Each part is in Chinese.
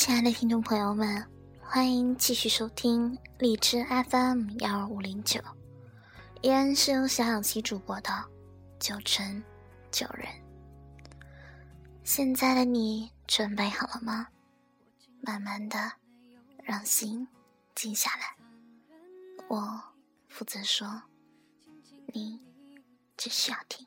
亲爱的听众朋友们，欢迎继续收听荔枝 FM 幺二五零九，依然是由小小七主播的九成九人。现在的你准备好了吗？慢慢的，让心静下来。我负责说，你只需要听。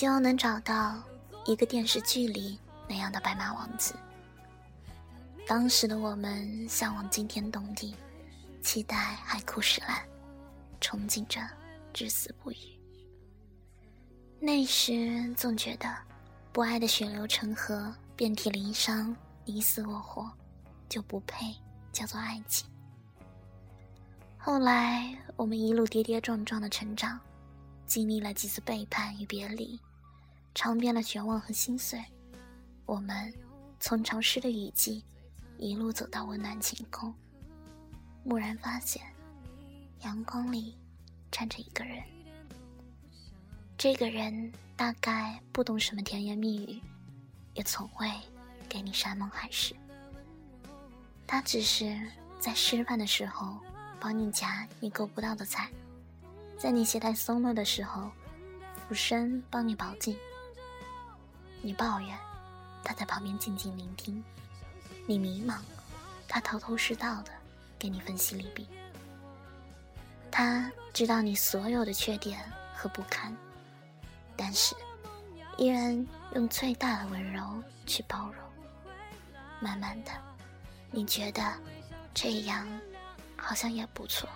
希望能找到一个电视剧里那样的白马王子。当时的我们向往惊天动地，期待海枯石烂，憧憬着至死不渝。那时总觉得，不爱的血流成河，遍体鳞伤，你死我活，就不配叫做爱情。后来我们一路跌跌撞撞的成长，经历了几次背叛与别离，尝遍了绝望和心碎。我们从潮湿的雨季，一路走到温暖晴空，蓦然发现，阳光里站着一个人。这个人大概不懂什么甜言蜜语，也从未给你山盟海誓。他只是在吃饭的时候帮你夹你够不到的菜，在你鞋带松了的时候俯身帮你保紧。你抱怨，他在旁边静静聆听；你迷茫，他头头是道的给你分析利弊。他知道你所有的缺点和不堪。但是，依然用最大的温柔去包容。慢慢的，你觉得这样好像也不错。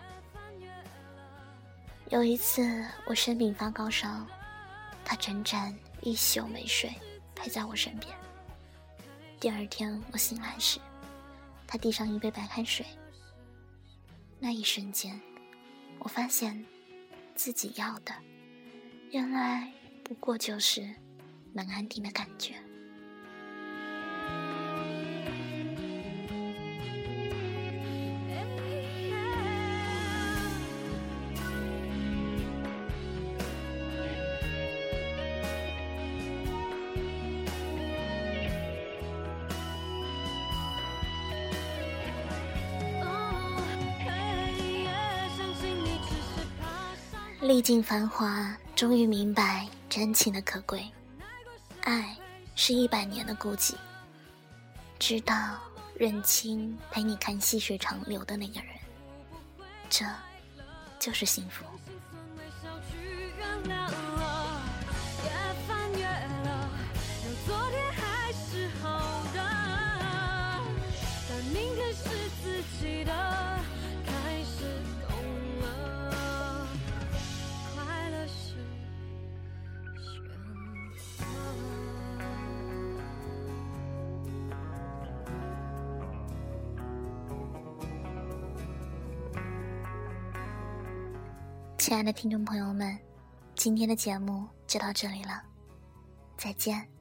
有一次我生病发高烧，他整整一宿没睡，陪在我身边。第二天我醒来时，他递上一杯白开水。那一瞬间，我发现自己要的，原来。不过就是能安定的感觉。历尽繁华，终于明白。真情的可贵，爱是一百年的孤寂。直到认清陪你看细水长流的那个人，这就是幸福。亲爱的听众朋友们，今天的节目就到这里了，再见。